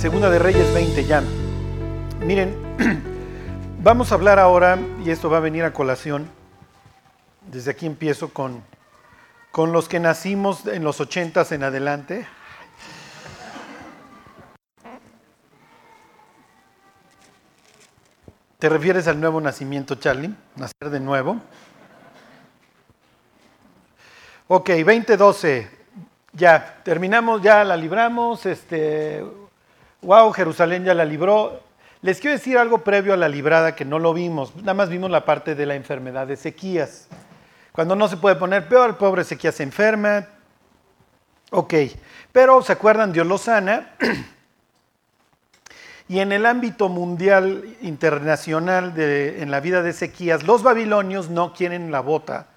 Segunda de Reyes 20 ya. Miren, vamos a hablar ahora, y esto va a venir a colación, desde aquí empiezo con, con los que nacimos en los ochentas en adelante. ¿Te refieres al nuevo nacimiento, Charlie? Nacer de nuevo. Ok, 2012. Ya, terminamos, ya la libramos. Este, wow, Jerusalén ya la libró. Les quiero decir algo previo a la librada que no lo vimos. Nada más vimos la parte de la enfermedad de Ezequías. Cuando no se puede poner peor, el pobre Ezequías se enferma. Ok, pero ¿se acuerdan? Dios lo sana. Y en el ámbito mundial internacional, en la vida de Ezequías, los babilonios no quieren la bota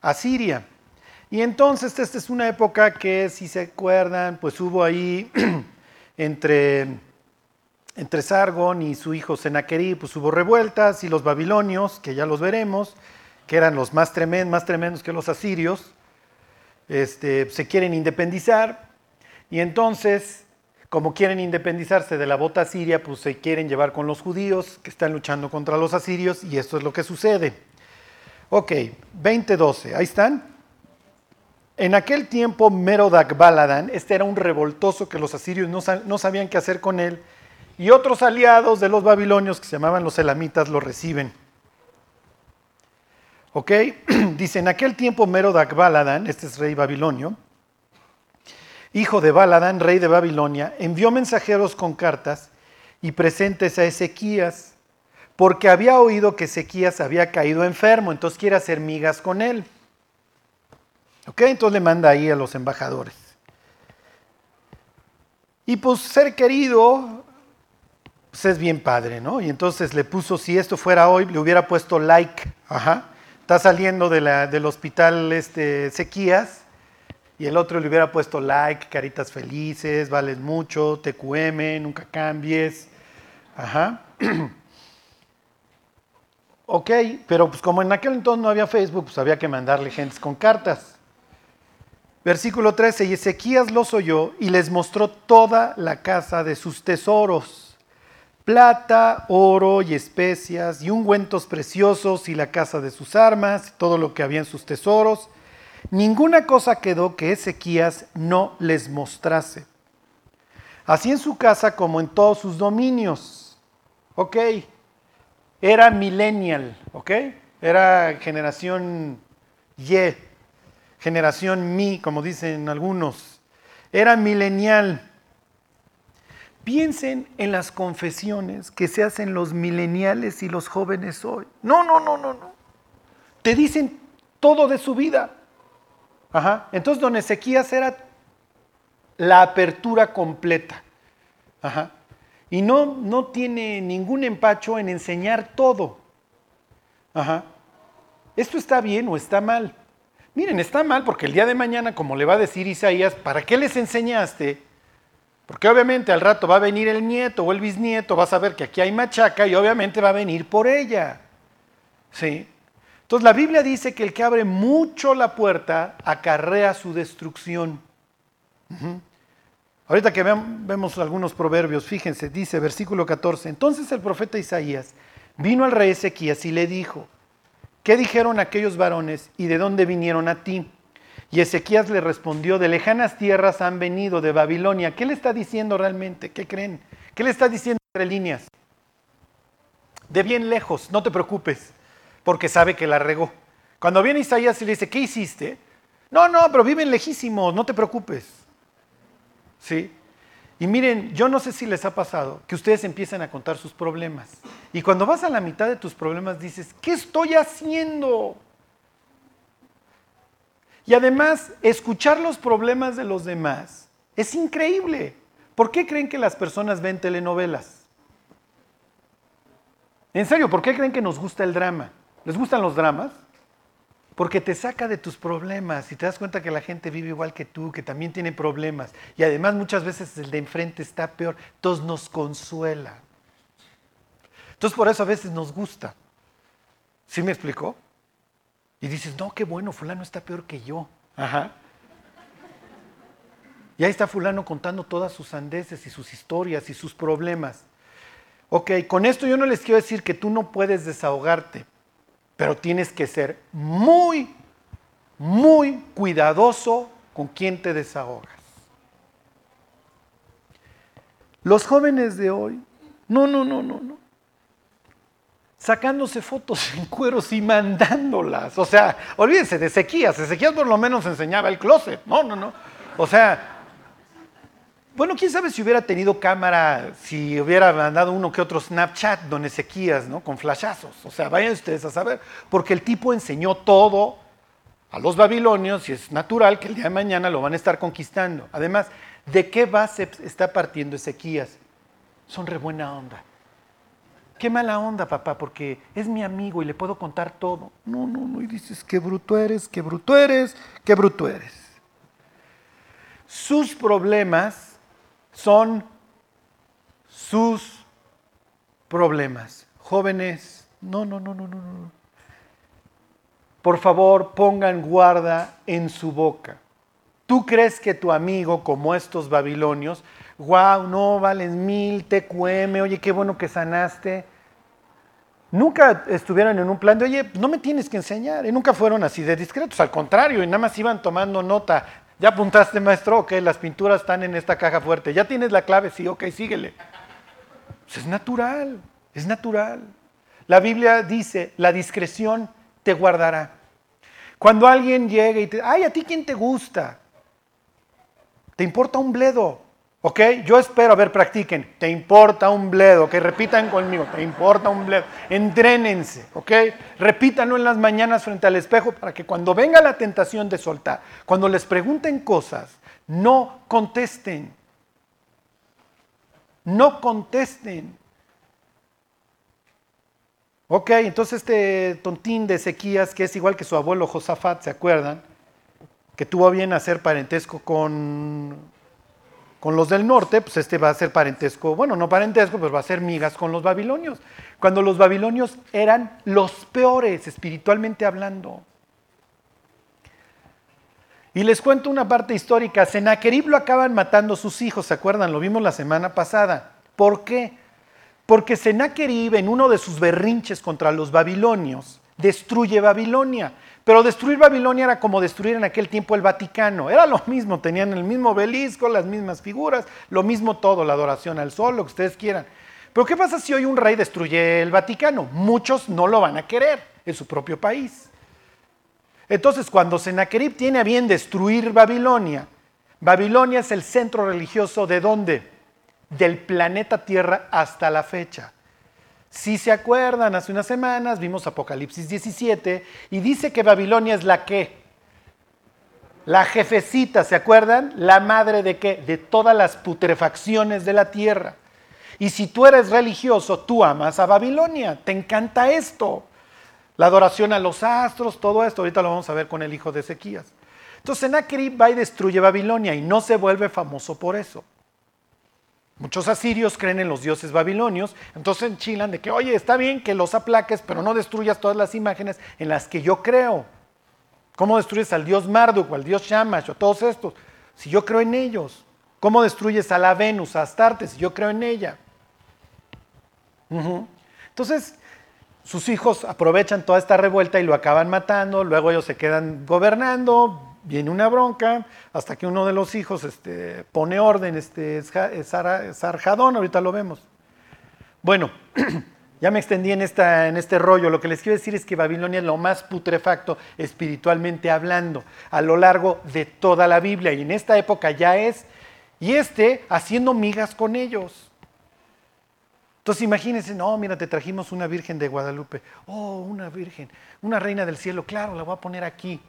a Siria. Y entonces esta es una época que, si se acuerdan, pues hubo ahí entre, entre Sargon y su hijo Sennacherib, pues hubo revueltas y los babilonios, que ya los veremos, que eran los más tremendos, más tremendos que los asirios, este, se quieren independizar. Y entonces como quieren independizarse de la bota siria, pues se quieren llevar con los judíos que están luchando contra los asirios y esto es lo que sucede. Ok, 2012, ahí están. En aquel tiempo Merodac Baladan, este era un revoltoso que los asirios no, sabían qué hacer con él, y otros aliados de los babilonios que se llamaban los elamitas lo reciben. Ok, dice, en aquel tiempo Merodac Baladan, este es rey babilonio, hijo de Baladán, rey de Babilonia, envió mensajeros con cartas y presentes a Ezequías, porque había oído que Ezequías había caído enfermo, entonces quiere hacer migas con él. ¿Ok? Entonces le manda ahí a los embajadores. Y pues ser querido, pues es bien padre, ¿no? Y entonces le puso, si esto fuera hoy, le hubiera puesto like. Ajá. Está saliendo del hospital este, Ezequías y el otro le hubiera puesto like, caritas felices, vales mucho, TQM, nunca cambies. Ajá. ok, pero pues como en aquel entonces no había Facebook, pues había que mandarle gentes con cartas. Versículo 13, y Ezequías los oyó y les mostró toda la casa de sus tesoros, plata, oro y especias, y ungüentos preciosos, y la casa de sus armas, todo lo que había en sus tesoros, Ninguna cosa quedó que Ezequías no les mostrase. Así en su casa como en todos sus dominios. Ok. Era millennial, ok. Era generación Y, generación Mi, como dicen algunos. Era milenial. Piensen en las confesiones que se hacen los mileniales y los jóvenes hoy. No, no, no, no, no. Te dicen todo de su vida. Ajá. Entonces, don Ezequías era la apertura completa. Ajá. Y no, no tiene ningún empacho en enseñar todo. Ajá. ¿Esto está bien o está mal? Miren, está mal porque el día de mañana, como le va a decir Isaías, ¿para qué les enseñaste? Porque obviamente al rato va a venir el nieto o el bisnieto, va a saber que aquí hay machaca y obviamente va a venir por ella. ¿Sí? Entonces la Biblia dice que el que abre mucho la puerta acarrea su destrucción. Ahorita que vemos algunos proverbios, fíjense, dice versículo 14, entonces el profeta Isaías vino al rey Ezequías y le dijo, ¿qué dijeron aquellos varones y de dónde vinieron a ti? Y Ezequías le respondió, de lejanas tierras han venido, de Babilonia. ¿Qué le está diciendo realmente? ¿Qué creen? ¿Qué le está diciendo entre líneas? De bien lejos, no te preocupes porque sabe que la regó. Cuando viene Isaías y le dice, ¿qué hiciste? No, no, pero viven lejísimos, no te preocupes. ¿Sí? Y miren, yo no sé si les ha pasado que ustedes empiezan a contar sus problemas. Y cuando vas a la mitad de tus problemas dices, ¿qué estoy haciendo? Y además, escuchar los problemas de los demás es increíble. ¿Por qué creen que las personas ven telenovelas? En serio, ¿por qué creen que nos gusta el drama? ¿Les gustan los dramas? Porque te saca de tus problemas y te das cuenta que la gente vive igual que tú, que también tiene problemas. Y además muchas veces el de enfrente está peor. Entonces nos consuela. Entonces por eso a veces nos gusta. ¿Sí me explicó? Y dices, no, qué bueno, fulano está peor que yo. Ajá. Y ahí está fulano contando todas sus andeses y sus historias y sus problemas. Ok, con esto yo no les quiero decir que tú no puedes desahogarte, pero tienes que ser muy, muy cuidadoso con quién te desahogas. Los jóvenes de hoy, no, no, no, no, no. Sacándose fotos en cueros y mandándolas. O sea, olvídense de Ezequías. Ezequías por lo menos enseñaba el closet. No, no, no. O sea, bueno, quién sabe si hubiera tenido cámara, si hubiera mandado uno que otro Snapchat, don Ezequías, ¿no? Con flashazos. O sea, vayan ustedes a saber, porque el tipo enseñó todo a los babilonios y es natural que el día de mañana lo van a estar conquistando. Además, ¿de qué base está partiendo Ezequías? Son re buena onda. Qué mala onda, papá, porque es mi amigo y le puedo contar todo. No, no, no, y dices, qué bruto eres, qué bruto eres, qué bruto eres. Sus problemas son sus problemas. Jóvenes, no, no, no, no, no, no. Por favor, pongan guarda en su boca. ¿Tú crees que tu amigo, como estos babilonios, wow, no valen mil, TQM, oye, qué bueno que sanaste? Nunca estuvieron en un plan de, oye, no me tienes que enseñar. Y nunca fueron así de discretos, al contrario, y nada más iban tomando nota ¿Ya apuntaste, maestro? Ok, las pinturas están en esta caja fuerte. ¿Ya tienes la clave? Sí, ok, síguele. Pues es natural, es natural. La Biblia dice, la discreción te guardará. Cuando alguien llega y te, ay, ¿a ti quién te gusta? ¿Te importa un bledo? ¿Ok? Yo espero, a ver, practiquen. Te importa un bledo, que repitan conmigo, te importa un bledo. Entrénense, ¿ok? Repítanlo en las mañanas frente al espejo para que cuando venga la tentación de soltar, cuando les pregunten cosas, no contesten. No contesten. Ok, entonces este tontín de Ezequías, que es igual que su abuelo Josafat, ¿se acuerdan? Que tuvo bien hacer parentesco con con los del norte, pues este va a ser parentesco, bueno, no parentesco, pues va a ser migas con los babilonios. Cuando los babilonios eran los peores espiritualmente hablando. Y les cuento una parte histórica. Senaquerib lo acaban matando sus hijos, ¿se acuerdan? Lo vimos la semana pasada. ¿Por qué? Porque Senaquerib, en uno de sus berrinches contra los babilonios, destruye Babilonia. Pero destruir Babilonia era como destruir en aquel tiempo el Vaticano. Era lo mismo, tenían el mismo obelisco, las mismas figuras, lo mismo todo, la adoración al sol, lo que ustedes quieran. Pero ¿qué pasa si hoy un rey destruye el Vaticano? Muchos no lo van a querer en su propio país. Entonces, cuando Sennacherib tiene a bien destruir Babilonia, Babilonia es el centro religioso de dónde? Del planeta Tierra hasta la fecha. Si se acuerdan, hace unas semanas vimos Apocalipsis 17 y dice que Babilonia es la que, la jefecita, ¿se acuerdan? La madre de qué? De todas las putrefacciones de la tierra. Y si tú eres religioso, tú amas a Babilonia, te encanta esto. La adoración a los astros, todo esto, ahorita lo vamos a ver con el hijo de Ezequías. Entonces Sennacherib va y destruye Babilonia y no se vuelve famoso por eso. Muchos asirios creen en los dioses babilonios, entonces enchilan de que, oye, está bien que los aplaques, pero no destruyas todas las imágenes en las que yo creo. ¿Cómo destruyes al dios Marduk o al dios Shamash o todos estos? Si yo creo en ellos. ¿Cómo destruyes a la Venus, a Astarte, si yo creo en ella? Entonces, sus hijos aprovechan toda esta revuelta y lo acaban matando, luego ellos se quedan gobernando, viene una bronca hasta que uno de los hijos este, pone orden, este, Sarjadón, ahorita lo vemos. Bueno, ya me extendí en, esta, en este rollo. Lo que les quiero decir es que Babilonia es lo más putrefacto espiritualmente hablando a lo largo de toda la Biblia y en esta época ya es, y este haciendo migas con ellos. Entonces imagínense, no, mira, te trajimos una virgen de Guadalupe. Oh, una virgen, una reina del cielo, claro, la voy a poner aquí.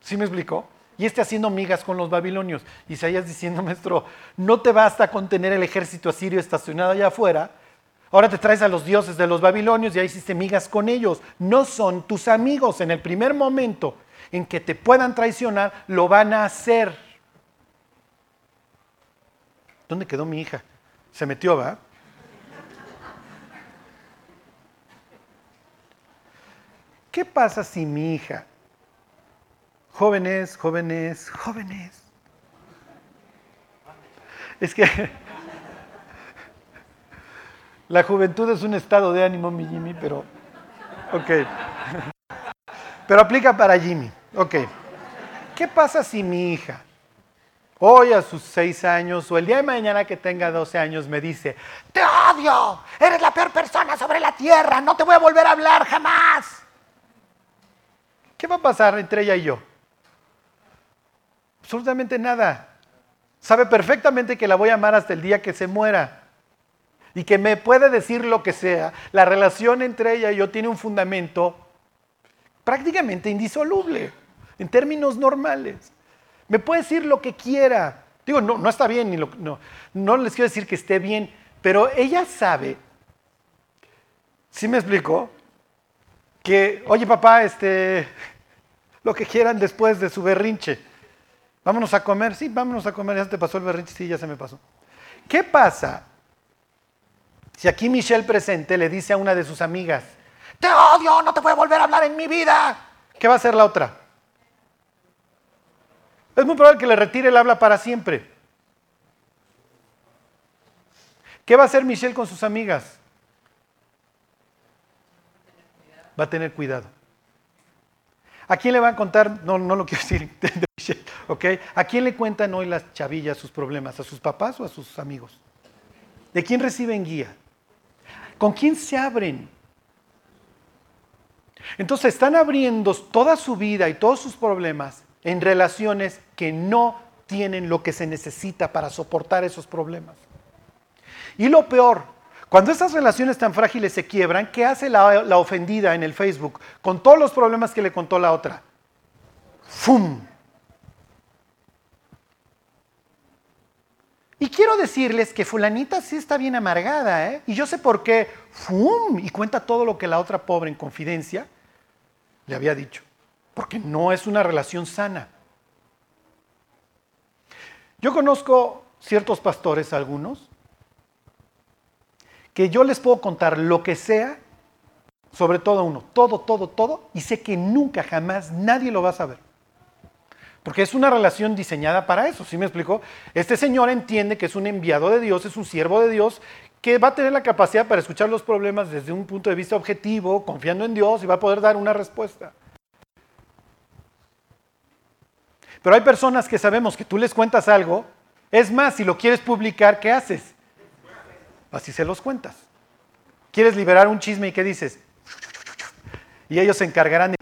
¿Sí me explicó? Y este haciendo migas con los babilonios. Isaías diciendo, maestro, no te basta con tener el ejército asirio estacionado allá afuera. Ahora te traes a los dioses de los babilonios y ahí hiciste migas con ellos. No son tus amigos. En el primer momento en que te puedan traicionar, lo van a hacer. ¿Dónde quedó mi hija? Se metió, ¿va? ¿Qué pasa si mi hija Jóvenes, jóvenes, jóvenes. Es que la juventud es un estado de ánimo, mi Jimmy, pero... Ok. Pero aplica para Jimmy. Ok. ¿Qué pasa si mi hija, hoy a sus seis años o el día de mañana que tenga 12 años, me dice, te odio, eres la peor persona sobre la tierra, no te voy a volver a hablar jamás? ¿Qué va a pasar entre ella y yo? Absolutamente nada. Sabe perfectamente que la voy a amar hasta el día que se muera y que me puede decir lo que sea. La relación entre ella y yo tiene un fundamento prácticamente indisoluble en términos normales. Me puede decir lo que quiera. Digo, no, está bien, ni no, no les quiero decir que esté bien, pero ella sabe, ¿sí me explico? Que, oye papá, este, lo que quieran después de su berrinche. Vámonos a comer, sí, vámonos a comer, ya te pasó el berrinche, sí, ya se me pasó. ¿Qué pasa si aquí Michelle presente le dice a una de sus amigas, te odio, no te voy a volver a hablar en mi vida? ¿Qué va a hacer la otra? Es muy probable que le retire el habla para siempre. ¿Qué va a hacer Michelle con sus amigas? Va a tener cuidado. ¿A quién le van a contar? No, no lo quiero decir ¿ok? ¿A quién le cuentan hoy las chavillas sus problemas? ¿A sus papás o a sus amigos? ¿De quién reciben guía? ¿Con quién se abren? Entonces están abriendo toda su vida y todos sus problemas en relaciones que no tienen lo que se necesita para soportar esos problemas. Y lo peor, cuando estas relaciones tan frágiles se quiebran, ¿qué hace la, ofendida en el Facebook con todos los problemas que le contó la otra? ¡Fum! Y quiero decirles que fulanita sí está bien amargada, ¿eh? Y yo sé por qué, ¡fum! Y cuenta todo lo que la otra pobre en confidencia le había dicho porque no es una relación sana. Yo conozco ciertos pastores, algunos, que yo les puedo contar lo que sea, sobre todo uno, todo, todo, todo, y sé que nunca, jamás nadie lo va a saber. Porque es una relación diseñada para eso, ¿sí me explico? Este señor entiende que es un enviado de Dios, es un siervo de Dios, que va a tener la capacidad para escuchar los problemas desde un punto de vista objetivo, confiando en Dios y va a poder dar una respuesta. Pero hay personas que sabemos que tú les cuentas algo, es más, si lo quieres publicar, ¿qué haces? Así se los cuentas. ¿Quieres liberar un chisme y qué dices? Y ellos se encargarán de...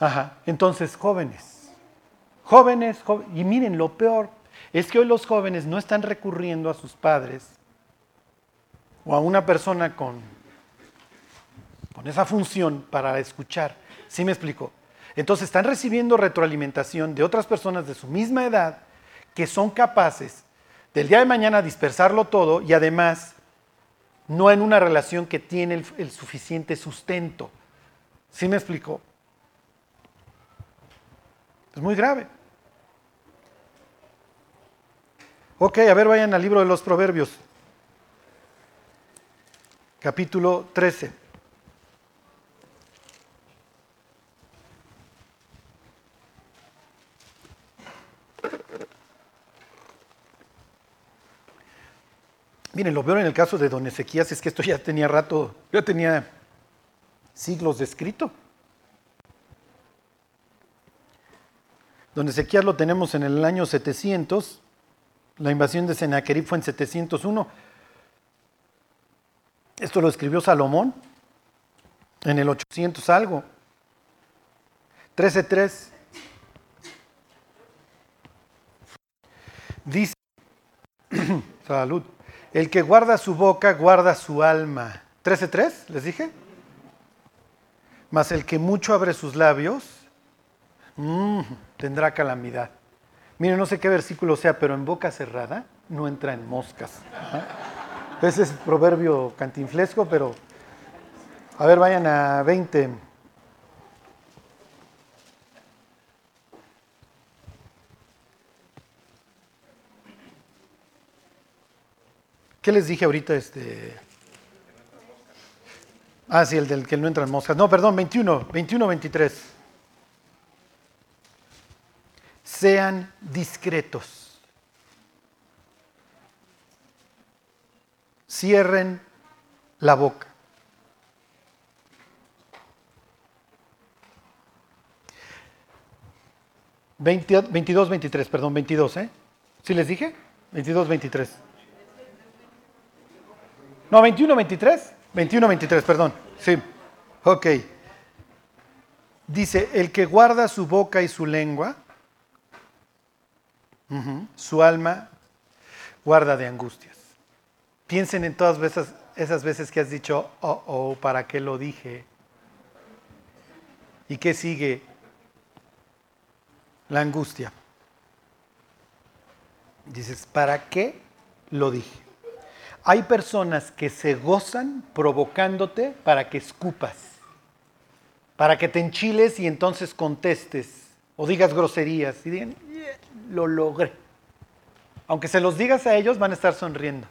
Ajá, entonces jóvenes, jóvenes, jóvenes, y miren, lo peor es que hoy los jóvenes no están recurriendo a sus padres o a una persona con con esa función para escuchar. ¿Sí me explico? Entonces están recibiendo retroalimentación de otras personas de su misma edad que son capaces del día de mañana dispersarlo todo y además no en una relación que tiene el, suficiente sustento. ¿Sí me explico? Es muy grave. Ok, a ver, vayan al libro de los Proverbios, capítulo 13. Miren, lo peor en el caso de don Ezequías es que esto ya tenía rato, ya tenía siglos de escrito. Don Ezequías lo tenemos en el año 700, la invasión de Sennacherib fue en 701. Esto lo escribió Salomón en el 800 algo. 13.3. Dice, salud. El que guarda su boca, guarda su alma. ¿13.3? ¿Les dije? Mas el que mucho abre sus labios, mm, tendrá calamidad. Miren, no sé qué versículo sea, pero en boca cerrada no entra en moscas. Ese es proverbio cantinflesco, pero... A ver, vayan a 20. ¿Qué les dije ahorita? Este... Ah, sí, el del que no entra en moscas. No, perdón, 21, 21, 23. Sean discretos. Cierren la boca. Veintidós, 23, perdón, 22, ¿eh? ¿Sí les dije? 22, 23. No, 21, 23. 21, 23, perdón. Sí. Ok. Dice, el que guarda su boca y su lengua, su alma guarda de angustias. Piensen en todas veces, esas veces que has dicho, oh, oh, ¿para qué lo dije? ¿Y qué sigue? La angustia. Dices, ¿para qué lo dije? Hay personas que se gozan provocándote para que escupas, para que te enchiles y entonces contestes o digas groserías y digan, lo logré. Aunque se los digas a ellos, van a estar sonriendo.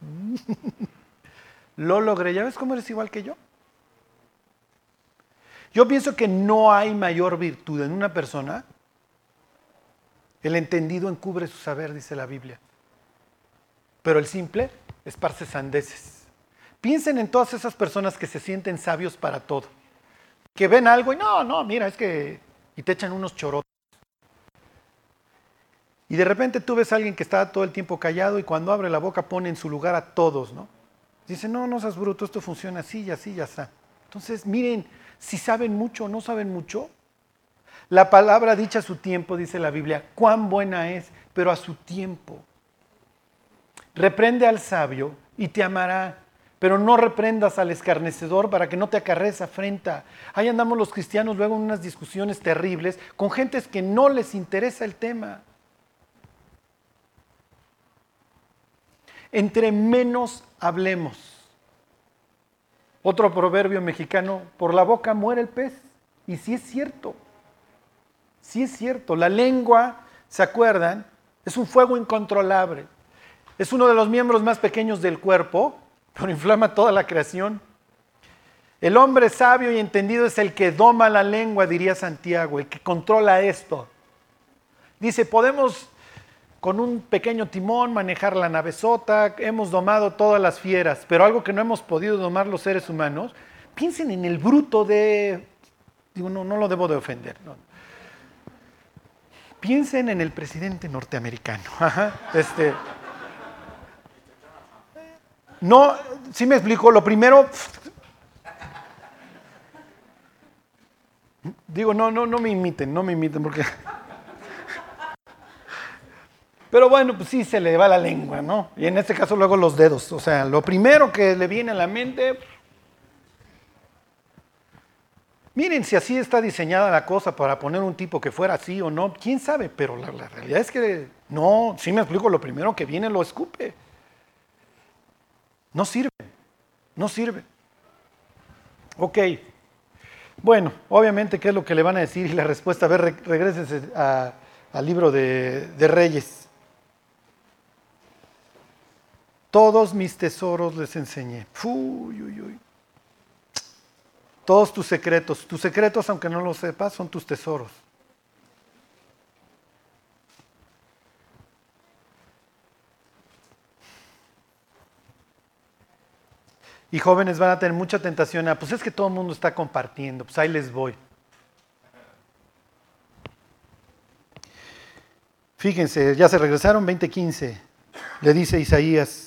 lo logré. ¿Ya ves cómo eres igual que yo? Yo pienso que no hay mayor virtud en una persona. El entendido encubre su saber, dice la Biblia. Pero el simple esparce sandeces. Piensen en todas esas personas que se sienten sabios para todo. Que ven algo y no, no, mira, es que... Y te echan unos chorotos. Y de repente tú ves a alguien que está todo el tiempo callado y cuando abre la boca pone en su lugar a todos, ¿no? Dice, no, no seas bruto, esto funciona así y así, ya está. Entonces, miren, si saben mucho o no saben mucho, la palabra dicha a su tiempo, dice la Biblia, cuán buena es, pero a su tiempo. Reprende al sabio y te amará, pero no reprendas al escarnecedor para que no te acarrees afrenta. Ahí andamos los cristianos luego en unas discusiones terribles con gentes que no les interesa el tema. Entre menos hablemos. Otro proverbio mexicano, por la boca muere el pez. Y sí es cierto, sí es cierto. La lengua, ¿se acuerdan? Es un fuego incontrolable. Es uno de los miembros más pequeños del cuerpo, pero inflama toda la creación. El hombre sabio y entendido es el que doma la lengua, diría Santiago, el que controla esto. Dice, podemos con un pequeño timón manejar la navezota, hemos domado todas las fieras, pero algo que no hemos podido domar los seres humanos, piensen en el bruto de, digo, no, no lo debo de ofender, piensen en el presidente norteamericano. Este, no, sí me explico. Lo primero, digo, no, no, no me imiten, no me imiten porque... Pero bueno, pues sí se le va la lengua, ¿no? Y en este caso luego los dedos. O sea, lo primero que le viene a la mente... Miren si así está diseñada la cosa para poner un tipo que fuera así o no, quién sabe, pero la, realidad es que no, sí me explico, lo primero que viene lo escupe. No sirve, no sirve. Ok, bueno, obviamente, ¿qué es lo que le van a decir? Y la respuesta, a ver, regreses al libro de, Reyes. Todos mis tesoros les enseñé. Uy, uy, uy. Todos tus secretos. Tus secretos, aunque no lo sepas, son tus tesoros. Y jóvenes van a tener mucha tentación a, pues es que todo el mundo está compartiendo, pues ahí les voy. Fíjense, ya se regresaron 2015, le dice Isaías.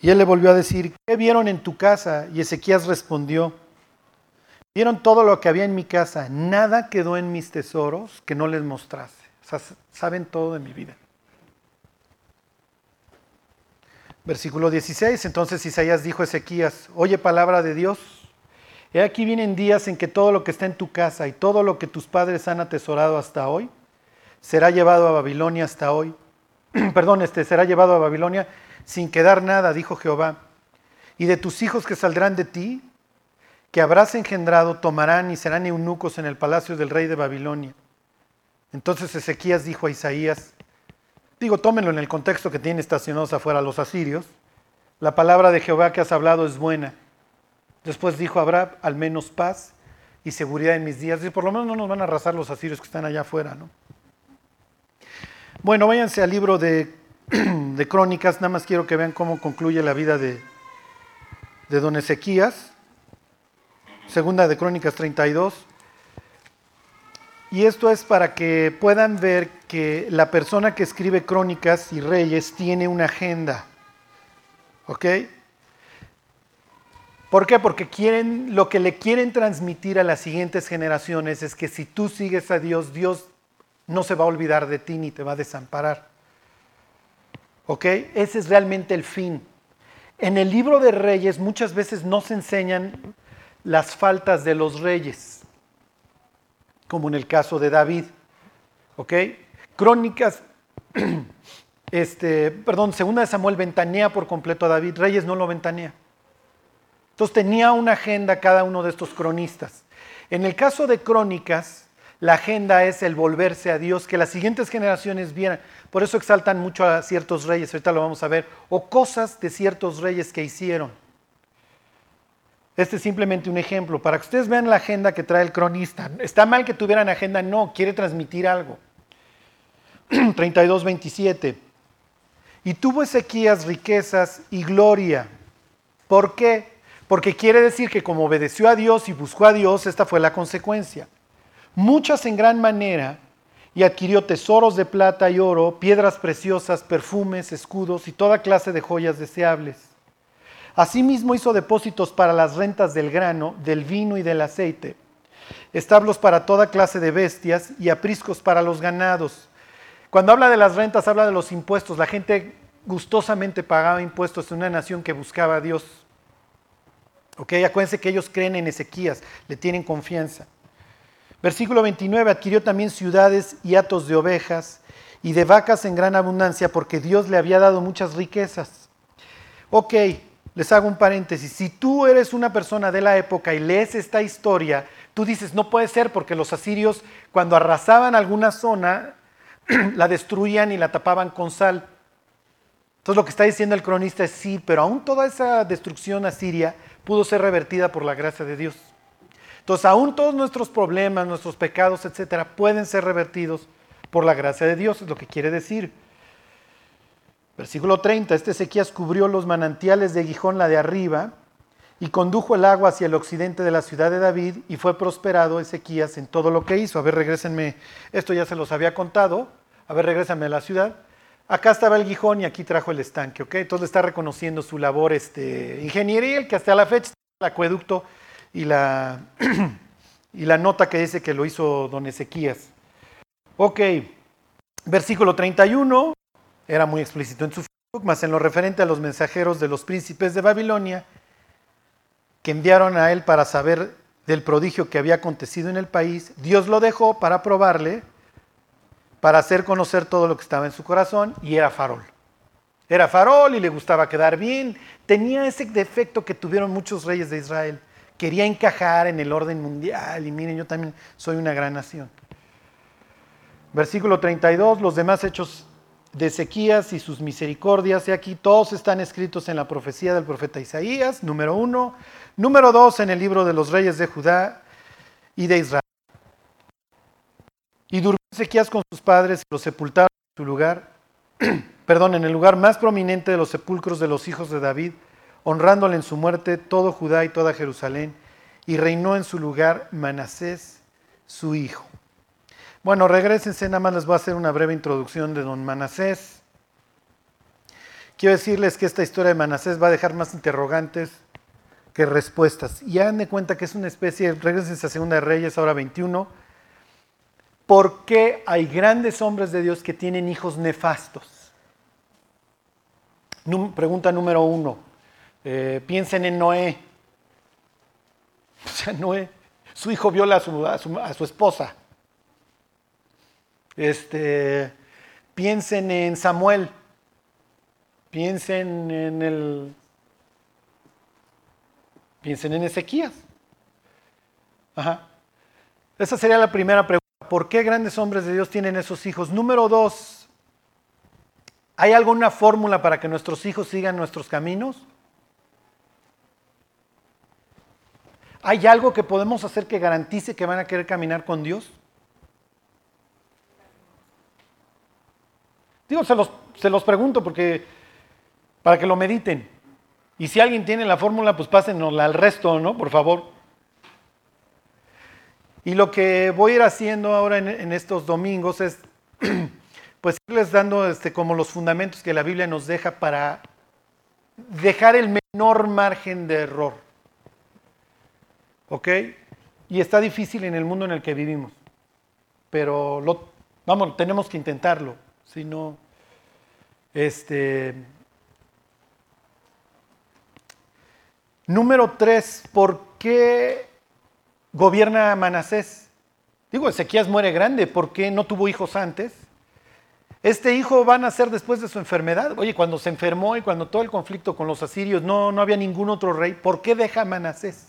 Y él le volvió a decir, ¿qué vieron en tu casa? Y Ezequías respondió, vieron todo lo que había en mi casa, nada quedó en mis tesoros que no les mostrase. Saben todo de mi vida. Versículo 16, entonces Isaías dijo a Ezequías, oye palabra de Dios, he aquí vienen días en que todo lo que está en tu casa y todo lo que tus padres han atesorado hasta hoy, será llevado a Babilonia hasta hoy. Perdón, este será llevado a Babilonia sin quedar nada, dijo Jehová. Y de tus hijos que saldrán de ti, que habrás engendrado, tomarán y serán eunucos en el palacio del rey de Babilonia. Entonces Ezequías dijo a Isaías, Digo, tómenlo en el contexto que tiene estacionados afuera los asirios. La palabra de Jehová que has hablado es buena. Después dijo, habrá al menos paz. y seguridad en mis días. Y por lo menos no nos van a arrasar los asirios que están allá afuera, ¿no? Bueno, váyanse al libro de, de Crónicas, nada más quiero que vean cómo concluye la vida de, de don Ezequías. Segunda de Crónicas 32. Y esto es para que puedan ver que la persona que escribe Crónicas y Reyes tiene una agenda. ¿Ok? ¿Por qué? Porque quieren, lo que le quieren transmitir a las siguientes generaciones es que si tú sigues a Dios, Dios no se va a olvidar de ti ni te va a desamparar. ¿Ok? Ese es realmente el fin. En el libro de Reyes muchas veces no se enseñan las faltas de los reyes, como en el caso de David. ¿Ok? Crónicas, este, perdón, segunda de Samuel ventanea por completo a David, Reyes no lo ventanea. Entonces tenía una agenda cada uno de estos cronistas. En el caso de Crónicas, la agenda es el volverse a Dios, que las siguientes generaciones vieran. Por eso exaltan mucho a ciertos reyes, ahorita lo vamos a ver, o cosas de ciertos reyes que hicieron. Este es simplemente un ejemplo, para que ustedes vean la agenda que trae el cronista. ¿Está mal que tuvieran agenda? No, quiere transmitir algo. 32, 27. Y tuvo Ezequías riquezas y gloria. ¿Por qué? Porque quiere decir que como obedeció a Dios y buscó a Dios, esta fue la consecuencia. Muchas en gran manera, y adquirió tesoros de plata y oro, piedras preciosas, perfumes, escudos y toda clase de joyas deseables. Asimismo hizo depósitos para las rentas del grano, del vino y del aceite, establos para toda clase de bestias y apriscos para los ganados. Cuando habla de las rentas, habla de los impuestos. La gente gustosamente pagaba impuestos en una nación que buscaba a Dios. Ok, acuérdense que ellos creen en Ezequías, le tienen confianza. Versículo 29, adquirió también ciudades y atos de ovejas y de vacas en gran abundancia porque Dios le había dado muchas riquezas. Ok, les hago un paréntesis. Si tú eres una persona de la época y lees esta historia, tú dices, no puede ser porque los asirios cuando arrasaban alguna zona, la destruían y la tapaban con sal. Entonces lo que está diciendo el cronista es sí, pero aún toda esa destrucción asiria pudo ser revertida por la gracia de Dios. Entonces, aún todos nuestros problemas, nuestros pecados, etcétera, pueden ser revertidos por la gracia de Dios, es lo que quiere decir. Versículo 30, este Ezequías cubrió los manantiales de Gijón, la de arriba, y condujo el agua hacia el occidente de la ciudad de David, y fue prosperado Ezequías en todo lo que hizo. A ver, regrésenme, esto ya se los había contado, a ver, regrésenme a la ciudad. Acá estaba el Gijón y aquí trajo el estanque, ¿ok? Entonces está reconociendo su labor este, ingenieril, que hasta la fecha el acueducto y la, y la nota que dice que lo hizo don Ezequías. Ok, versículo 31, era muy explícito en su Facebook, más en lo referente a los mensajeros de los príncipes de Babilonia, que enviaron a él para saber del prodigio que había acontecido en el país, Dios lo dejó para probarle para hacer conocer todo lo que estaba en su corazón y era farol. Era farol y le gustaba quedar bien. Tenía ese defecto que tuvieron muchos reyes de Israel. Quería encajar en el orden mundial y miren, yo también soy una gran nación. Versículo 32, los demás hechos de Ezequías y sus misericordias, y aquí todos están escritos en la profecía del profeta Isaías, número uno. Número dos, en el libro de los reyes de Judá y de Israel. Y durmió Ezequías con sus padres y los sepultaron en su lugar, perdón, en el lugar más prominente de los sepulcros de los hijos de David, honrándole en su muerte todo Judá y toda Jerusalén, y reinó en su lugar Manasés, su hijo. Bueno, regresense, nada más les voy a hacer una breve introducción de don Manasés. Quiero decirles que esta historia de Manasés va a dejar más interrogantes que respuestas. Y hagan de cuenta que es una especie, regresense a Segunda de Reyes, ahora 21, ¿Por qué hay grandes hombres de Dios que tienen hijos nefastos? pregunta número uno. Eh, piensen en Noé. O sea, Noé, su hijo viola a su, a su, esposa. Este, piensen en Samuel. Piensen en el. Piensen en Ezequías. Ajá. Esa sería la primera pregunta. ¿Por qué grandes hombres de Dios tienen esos hijos? Número dos, ¿hay alguna fórmula para que nuestros hijos sigan nuestros caminos? ¿Hay algo que podemos hacer que garantice que van a querer caminar con Dios? Digo, se los, se los pregunto porque para que lo mediten. Y si alguien tiene la fórmula, pues pásenosla al resto, ¿no? Por favor. Y lo que voy a ir haciendo ahora en, estos domingos es, pues, irles dando este, como los fundamentos que la Biblia nos deja para dejar el menor margen de error. ¿Ok? Y está difícil en el mundo en el que vivimos. Pero vamos, tenemos que intentarlo. Si no, este. Número tres, ¿por qué gobierna Manasés? Digo, Ezequías muere grande, ¿por qué no tuvo hijos antes? Este hijo va a nacer después de su enfermedad. Oye, cuando se enfermó y cuando todo el conflicto con los asirios no, no había ningún otro rey, ¿por qué deja Manasés?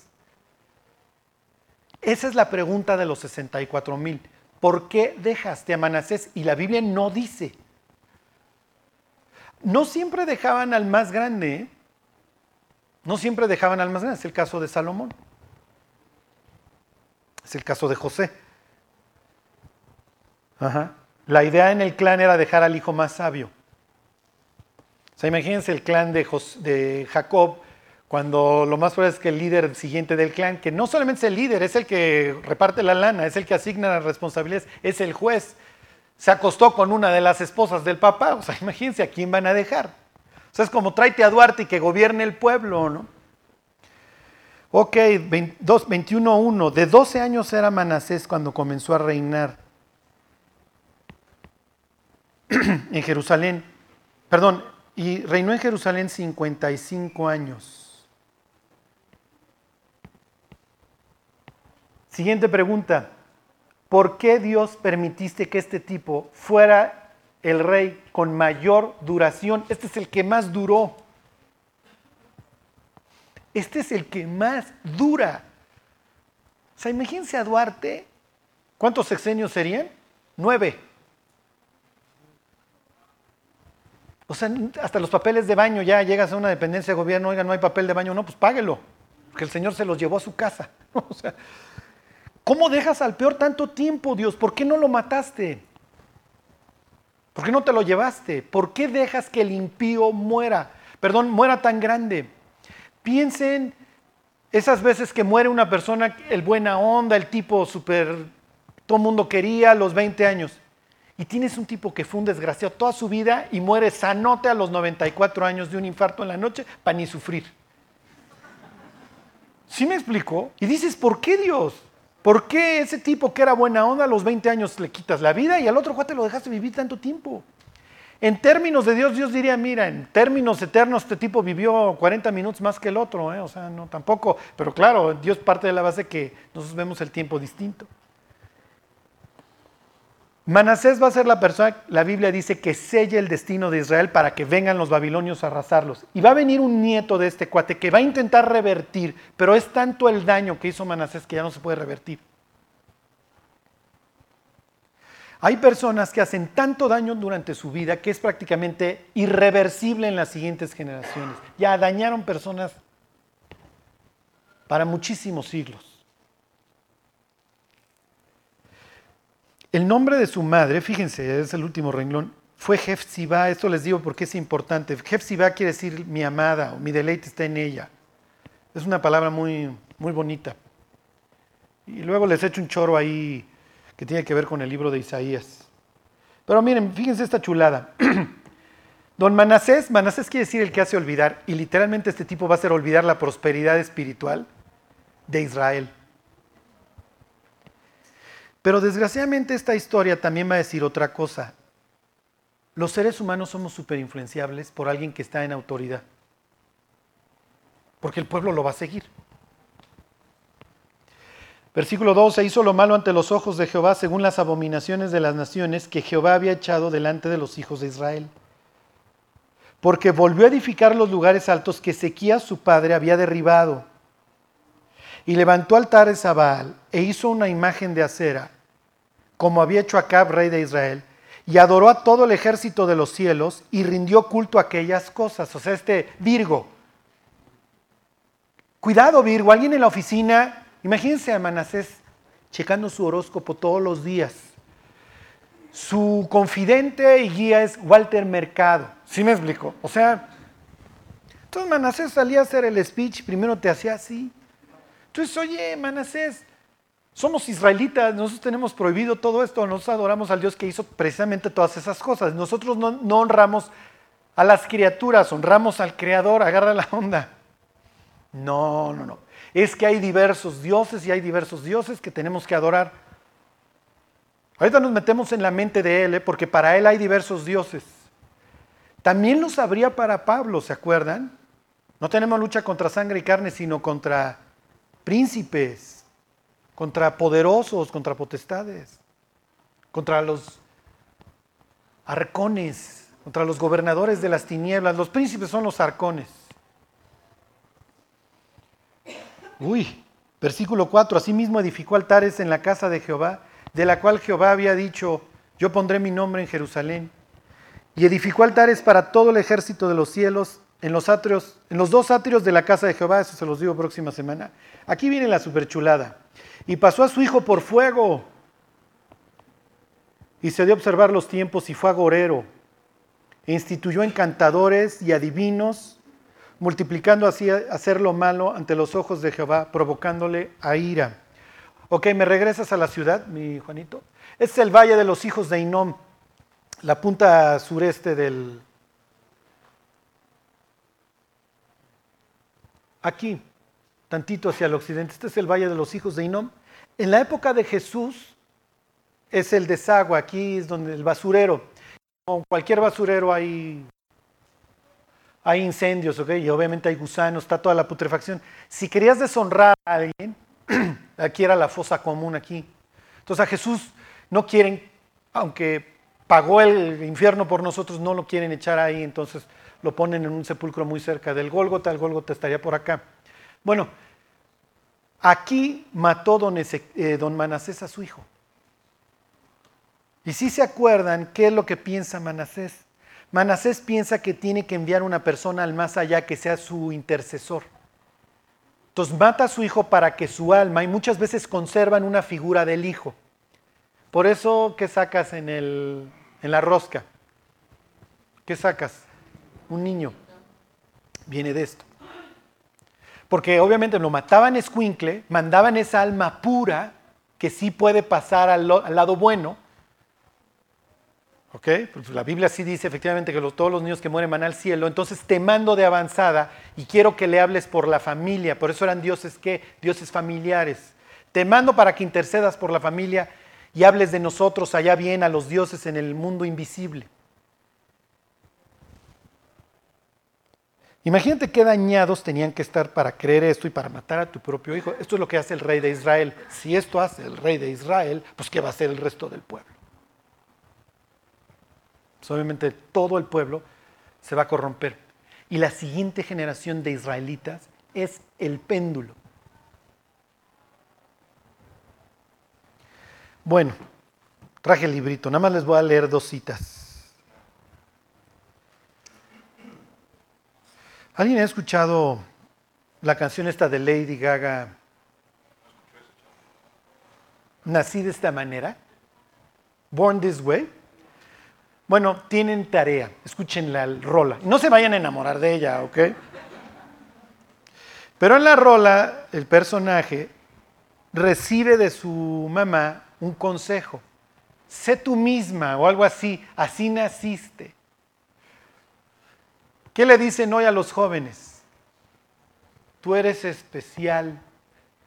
Esa es la pregunta de los 64 mil. ¿Por qué dejaste a Manasés? Y la Biblia no dice. No siempre dejaban al más grande. ¿eh? No siempre dejaban al más grande. Es el caso de Salomón. Es el caso de José. La idea en el clan era dejar al hijo más sabio. O sea, imagínense el clan de, de Jacob, cuando lo más probable es que el líder siguiente del clan, que no solamente es el líder, es el que reparte la lana, es el que asigna las responsabilidades, es el juez, se acostó con una de las esposas del papá. O sea, imagínense a quién van a dejar. O sea, es como tráete a Duarte y que gobierne el pueblo, ¿no? Ok, 21.1. De 12 años era Manasés cuando comenzó a reinar en Jerusalén. Perdón, y reinó en Jerusalén 55 años. Siguiente pregunta. ¿Por qué Dios permitiste que este tipo fuera el rey con mayor duración? Este es el que más duró. Este es el que más dura. O sea, imagínense a Duarte. ¿Cuántos sexenios serían? Nueve. O sea, hasta los papeles de baño, ya llegas a una dependencia de gobierno, oiga, no hay papel de baño, no, pues páguelo, porque el Señor se los llevó a su casa. O sea, ¿Cómo dejas al peor tanto tiempo, Dios? ¿Por qué no lo mataste? ¿Por qué no te lo llevaste? ¿Por qué dejas que el impío muera? Perdón, muera tan grande. Piensen esas veces que muere una persona, el buena onda, el tipo súper, todo mundo quería a los 20 años. Y tienes un tipo que fue un desgraciado toda su vida y muere sanote a los 94 años de un infarto en la noche para ni sufrir. ¿Sí me explicó? Y dices, ¿por qué Dios? ¿Por qué ese tipo que era buena onda a los 20 años le quitas la vida y al otro cuate lo dejaste vivir tanto tiempo? En términos de Dios, Dios diría, mira, en términos eternos este tipo vivió 40 minutos más que el otro, ¿eh? o sea, no tampoco, pero claro, Dios parte de la base que nosotros vemos el tiempo distinto. Manasés va a ser la persona, la Biblia dice, que sella el destino de Israel para que vengan los babilonios a arrasarlos. Y va a venir un nieto de este cuate que va a intentar revertir, pero es tanto el daño que hizo Manasés que ya no se puede revertir. Hay personas que hacen tanto daño durante su vida que es prácticamente irreversible en las siguientes generaciones. Ya dañaron personas para muchísimos siglos. El nombre de su madre, fíjense, es el último renglón, fue Jefzibá. Esto les digo porque es importante. Jefzibá quiere decir mi amada mi deleite está en ella. Es una palabra muy, muy bonita. Y luego les echo un choro ahí que tiene que ver con el libro de Isaías. Pero miren, fíjense esta chulada. Don Manasés, Manasés quiere decir el que hace olvidar, y literalmente este tipo va a hacer olvidar la prosperidad espiritual de Israel. Pero desgraciadamente esta historia también va a decir otra cosa. Los seres humanos somos súper influenciables por alguien que está en autoridad. Porque el pueblo lo va a seguir. Versículo 12, hizo lo malo ante los ojos de Jehová según las abominaciones de las naciones que Jehová había echado delante de los hijos de Israel. Porque volvió a edificar los lugares altos que Ezequías su padre había derribado y levantó altares a Baal e hizo una imagen de acera, como había hecho Acab, rey de Israel, y adoró a todo el ejército de los cielos y rindió culto a aquellas cosas. O sea, este Virgo. Cuidado, Virgo, alguien en la oficina, imagínense a Manasés checando su horóscopo todos los días. Su confidente y guía es Walter Mercado. ¿Sí me explico? O sea, entonces Manasés salía a hacer el speech, primero te hacía así. Entonces, oye, Manasés, somos israelitas, nosotros tenemos prohibido todo esto, nosotros adoramos al Dios que hizo precisamente todas esas cosas. Nosotros no, honramos a las criaturas, honramos al Creador, agarra la onda. No, no, no. Es que hay diversos dioses y hay diversos dioses que tenemos que adorar. Ahorita nos metemos en la mente de él, ¿eh? porque para él hay diversos dioses. También lo sabría para Pablo, ¿se acuerdan? No tenemos lucha contra sangre y carne, sino contra príncipes, contra poderosos, contra potestades, contra los arcones, contra los gobernadores de las tinieblas. Los príncipes son los arcones. Uy, versículo 4, asimismo edificó altares en la casa de Jehová, de la cual Jehová había dicho, yo pondré mi nombre en Jerusalén. Y edificó altares para todo el ejército de los cielos en los atrios, en los dos atrios de la casa de Jehová, eso se los digo próxima semana. Aquí viene la superchulada. Y pasó a su hijo por fuego. Y se dio a observar los tiempos y fue agorero. E instituyó encantadores y adivinos multiplicando así hacer lo malo ante los ojos de Jehová, provocándole a ira. Ok, ¿me regresas a la ciudad, mi Juanito? Este es el valle de los hijos de Inom, la punta sureste del... Aquí, tantito hacia el occidente, este es el valle de los hijos de Inom. En la época de Jesús es el desagüe, aquí es donde el basurero. Con cualquier basurero hay hay incendios, ¿ok? Y obviamente hay gusanos, está toda la putrefacción. Si querías deshonrar a alguien, aquí era la fosa común aquí. Entonces a Jesús no quieren, aunque pagó el infierno por nosotros, no lo quieren echar ahí, entonces lo ponen en un sepulcro muy cerca del Gólgota, el Gólgota estaría por acá. Bueno, aquí mató don, eh, Manasés a su hijo. Y si se acuerdan, ¿qué es lo que piensa Manasés? Manasés piensa que tiene que enviar una persona al más allá que sea su intercesor. Entonces mata a su hijo para que su alma, y muchas veces conservan una figura del hijo. Por eso, ¿qué sacas en, el, en la rosca? ¿Qué sacas? Un niño. Viene de esto. Porque obviamente lo mataban escuincle, mandaban esa alma pura que sí puede pasar al lado bueno, ¿Ok? Pues la Biblia sí dice efectivamente que todos los niños que mueren van al cielo. Entonces te mando de avanzada y quiero que le hables por la familia. Por eso eran dioses que, dioses familiares. Te mando para que intercedas por la familia y hables de nosotros allá bien a los dioses en el mundo invisible. Imagínate qué dañados tenían que estar para creer esto y para matar a tu propio hijo. Esto es lo que hace el rey de Israel. Si esto hace el rey de Israel, pues ¿qué va a hacer el resto del pueblo? Pues, obviamente todo el pueblo se va a corromper. Y la siguiente generación de israelitas es el péndulo. Bueno, traje el librito, nada más les voy a leer dos citas. ¿Alguien ha escuchado la canción esta de Lady Gaga? Nací de esta manera. Born this way. Bueno, tienen tarea, escuchen la rola. No se vayan a enamorar de ella, ¿ok? Pero en la rola, el personaje recibe de su mamá un consejo. Sé tú misma o algo así, así naciste. ¿Qué le dicen hoy a los jóvenes? Tú eres especial,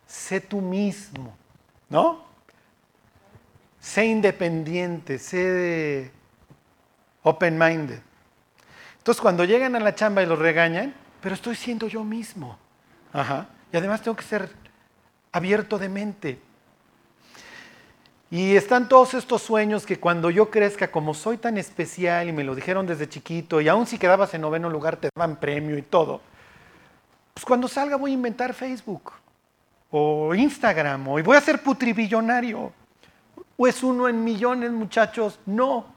sé tú mismo, ¿no? Sé independiente, sé de open-minded. Entonces, cuando llegan a la chamba y los regañan, pero estoy siendo yo mismo. Y además tengo que ser abierto de mente. Y están todos estos sueños que cuando yo crezca, como soy tan especial y me lo dijeron desde chiquito, y aún si quedabas en noveno lugar te daban premio y todo, pues cuando salga voy a inventar Facebook o Instagram o voy a ser putribillonario. ¿O es uno en millones, muchachos? No.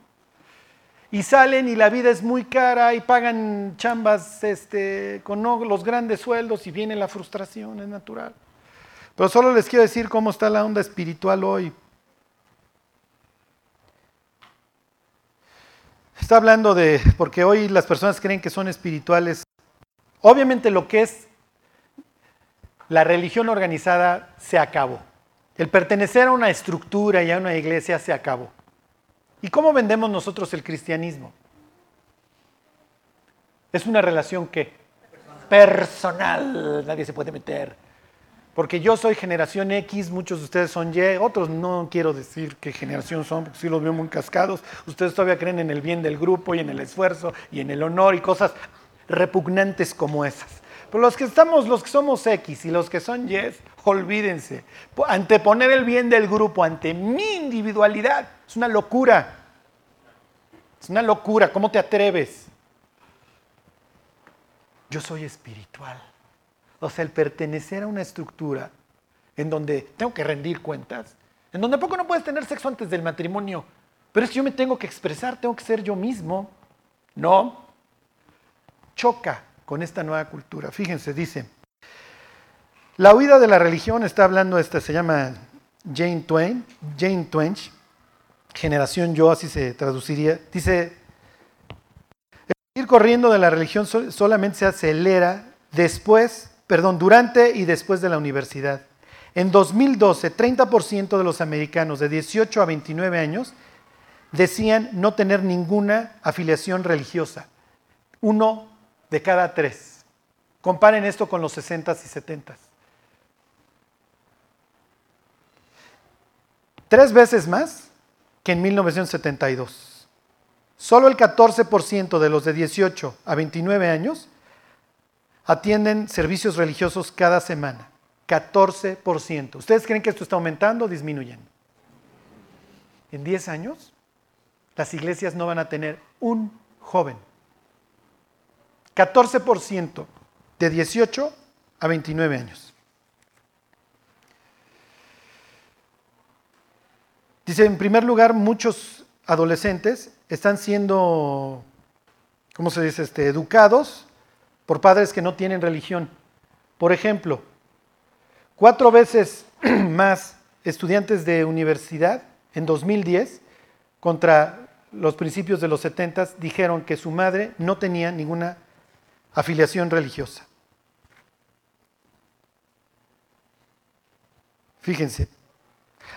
y salen y la vida es muy cara y pagan chambas este, con los grandes sueldos y viene la frustración, es natural. Pero solo les quiero decir cómo está la onda espiritual hoy. Está hablando de, porque hoy las personas creen que son espirituales. Obviamente lo que es la religión organizada se acabó. El pertenecer a una estructura y a una iglesia se acabó. ¿Y cómo vendemos nosotros el cristianismo? Es una relación que personal, nadie se puede meter. Porque yo soy generación X, muchos de ustedes son Y, otros no quiero decir qué generación son, porque sí los veo muy cascados. Ustedes todavía creen en el bien del grupo y en el esfuerzo y en el honor y cosas repugnantes como esas. Pero los que estamos, los que somos X y los que son Y, olvídense. Anteponer el bien del grupo ante mi individualidad es una locura. Es una locura. ¿Cómo te atreves? Yo soy espiritual. O sea, el pertenecer a una estructura en donde tengo que rendir cuentas, en donde poco no puedes tener sexo antes del matrimonio, pero es que yo me tengo que expresar, tengo que ser yo mismo. No, choca con esta nueva cultura. Fíjense, dice, la huida de la religión, está hablando esta, se llama Jane Twain, Jane Twain, generación yo, así se traduciría, dice, el ir corriendo de la religión solamente se acelera después perdón, durante y después de la universidad. En 2012, 30% de los americanos de 18 a 29 años decían no tener ninguna afiliación religiosa. Uno de cada tres. Comparen esto con los 60s y 70s. Tres veces más que en 1972. Solo el 14% de los de 18 a 29 años atienden servicios religiosos cada semana. 14%. ¿Ustedes creen que esto está aumentando o disminuyendo? En 10 años, las iglesias no van a tener un joven. 14% de 18 a 29 años. Dice, en primer lugar, muchos adolescentes están siendo, ¿cómo se dice?, este, educados por padres que no tienen religión. Por ejemplo, cuatro veces más estudiantes de universidad en 2010 contra los principios de los 70 dijeron que su madre no tenía ninguna afiliación religiosa. Fíjense,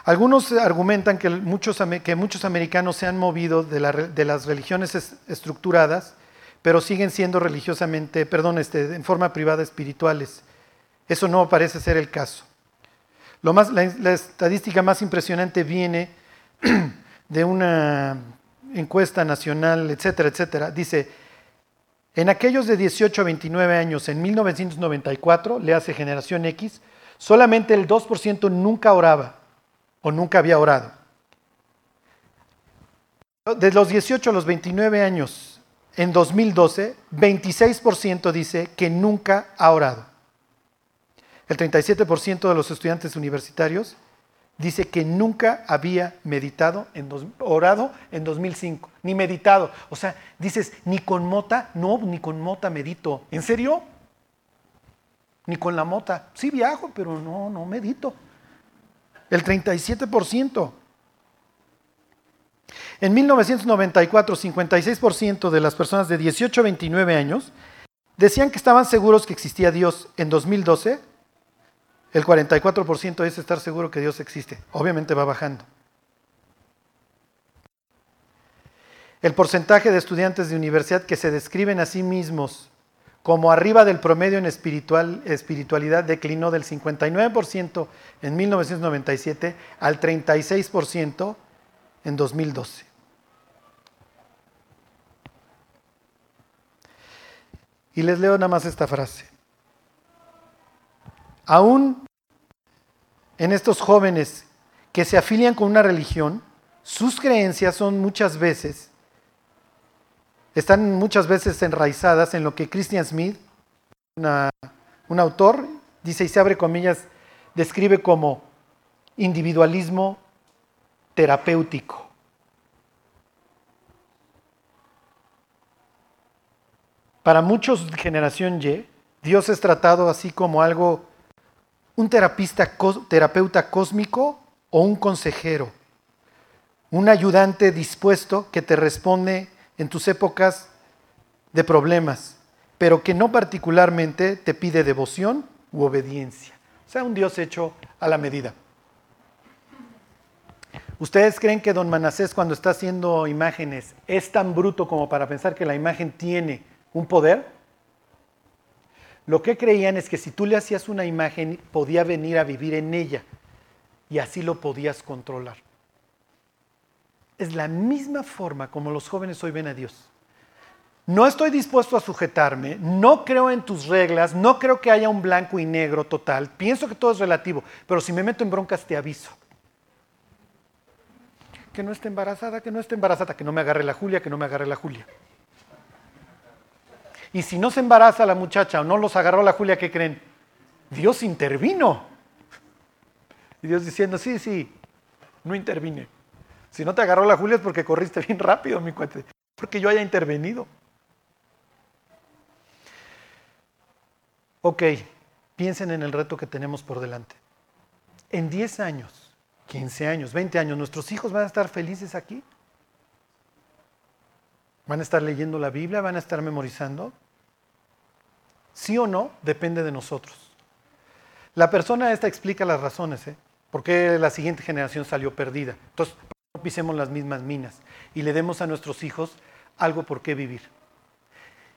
algunos argumentan que muchos, que muchos americanos se han movido de, de las religiones estructuradas pero siguen siendo religiosamente, perdón, este, en forma privada espirituales. Eso no parece ser el caso. Lo más, la, la estadística más impresionante viene de una encuesta nacional, etcétera, etcétera. Dice, en aquellos de 18 a 29 años, en 1994, le hace generación X, solamente el 2% nunca oraba o nunca había orado. De los 18 a los 29 años, en 2012, 26% dice que nunca ha orado. El 37% de los estudiantes universitarios dice que nunca había meditado, en orado en 2005, ni meditado. O sea, dices, ni con mota, no, ni con mota medito. ¿En serio? Ni con la mota. Sí viajo, pero no, no medito. El 37%. En 1994, 56% de las personas de 18 a 29 años decían que estaban seguros que existía Dios. En 2012, el 44% es estar seguro que Dios existe. Obviamente va bajando. El porcentaje de estudiantes de universidad que se describen a sí mismos como arriba del promedio en espiritual, espiritualidad declinó del 59% en 1997 al 36% en 2012. Y les leo nada más esta frase. Aún en estos jóvenes que se afilian con una religión, sus creencias son muchas veces, están muchas veces enraizadas en lo que Christian Smith, un autor, dice y se abre comillas, describe como individualismo terapéutico. Para muchos de generación Y, Dios es tratado así como algo, un terapeuta cósmico o un consejero, un ayudante dispuesto que te responde en tus épocas de problemas, pero que no particularmente te pide devoción u obediencia. O sea, un Dios hecho a la medida. ¿Ustedes creen que don Manasés cuando está haciendo imágenes es tan bruto como para pensar que la imagen tiene un poder? Lo que creían es que si tú le hacías una imagen podía venir a vivir en ella y así lo podías controlar. Es la misma forma como los jóvenes hoy ven a Dios. No estoy dispuesto a sujetarme, no creo en tus reglas, no creo que haya un blanco y negro total, pienso que todo es relativo, pero si me meto en broncas te aviso que no esté embarazada, que no esté embarazada, que no me agarre la Julia, que no me agarre la Julia. Y si no se embaraza la muchacha o no los agarró la Julia, ¿qué creen? Dios intervino. Y Dios diciendo, sí, sí, no intervine. Si no te agarró la Julia es porque corriste bien rápido, mi cuate, porque yo haya intervenido. Ok, piensen en el reto que tenemos por delante. En 10 años, 15 años, 20 años, ¿nuestros hijos van a estar felices aquí? ¿Van a estar leyendo la Biblia? ¿Van a estar memorizando? Sí o no, depende de nosotros. La persona esta explica las razones, ¿eh? ¿Por qué la siguiente generación salió perdida? Entonces, no pisemos las mismas minas y le demos a nuestros hijos algo por qué vivir.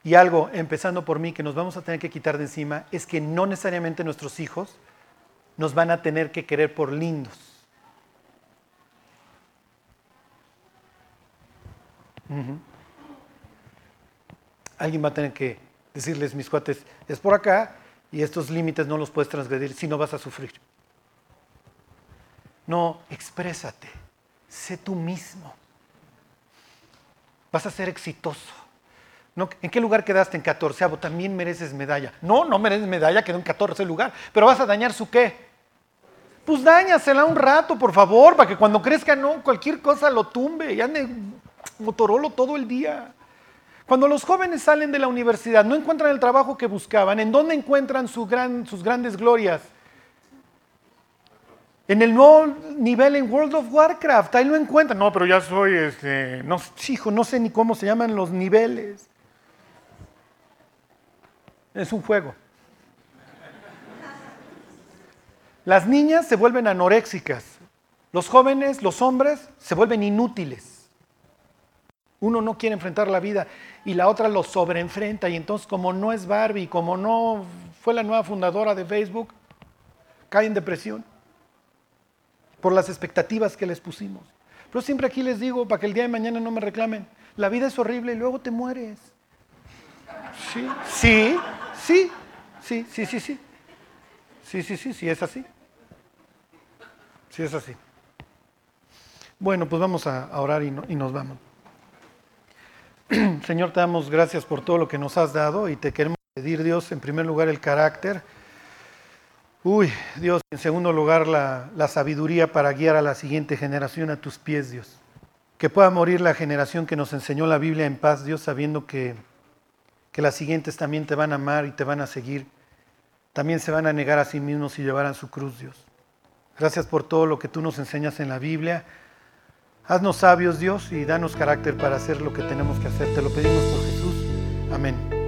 Y algo, empezando por mí, que nos vamos a tener que quitar de encima, es que no necesariamente nuestros hijos nos van a tener que querer por lindos. Alguien va a tener que decirles, mis cuates, es por acá y estos límites no los puedes transgredir, si no vas a sufrir. No, exprésate, sé tú mismo. Vas a ser exitoso. ¿En qué lugar quedaste? En 14. También mereces medalla. No, no mereces medalla, quedó en 14 lugar. Pero vas a dañar su qué. Pues dañasela un rato, por favor, para que cuando crezca no cualquier cosa lo tumbe ande Motorolo todo el día. Cuando los jóvenes salen de la universidad, no encuentran el trabajo que buscaban, ¿en dónde encuentran sus grandes glorias? En el nuevo nivel en World of Warcraft, ahí lo encuentran. No, pero ya soy, este, hijo, no sé ni cómo se llaman los niveles. Es un juego. Las niñas se vuelven anoréxicas. Los jóvenes, los hombres, se vuelven inútiles. Uno no quiere enfrentar la vida y la otra lo sobreenfrenta y entonces como no es Barbie, como no fue la nueva fundadora de Facebook, cae en depresión por las expectativas que les pusimos. Pero siempre aquí les digo, para que el día de mañana no me reclamen, la vida es horrible y luego te mueres. Sí, sí, sí, sí, sí, sí, sí. Sí, sí, sí, sí, es así. Sí, es así. Bueno, pues vamos a orar y, y nos vamos. Señor, te damos gracias por todo lo que nos has dado y te queremos pedir, Dios, en primer lugar el carácter. Uy, Dios, en segundo lugar la, la sabiduría para guiar a la siguiente generación a tus pies, Dios. Que pueda morir la generación que nos enseñó la Biblia en paz, Dios, sabiendo que, que las siguientes también te van a amar y te van a seguir. También se van a negar a sí mismos y llevarán su cruz, Dios. Gracias por todo lo que tú nos enseñas en la Biblia. Haznos sabios, Dios, y danos carácter para hacer lo que tenemos que hacer. Te lo pedimos por Jesús. Amén.